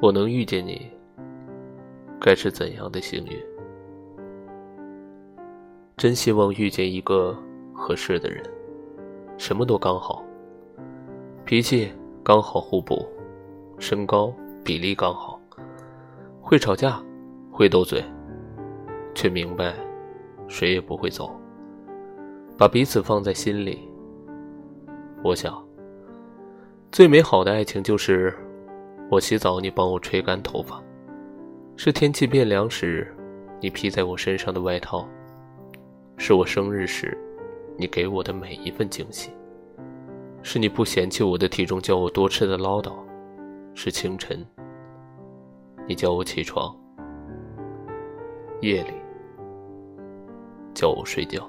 我能遇见你，该是怎样的幸运？真希望遇见一个合适的人，什么都刚好，脾气刚好互补，身高比例刚好，会吵架，会斗嘴，却明白谁也不会走，把彼此放在心里。我想，最美好的爱情就是我洗澡你帮我吹干头发，是天气变凉时你披在我身上的外套。是我生日时，你给我的每一份惊喜；是你不嫌弃我的体重叫我多吃的唠叨；是清晨，你叫我起床；夜里，叫我睡觉。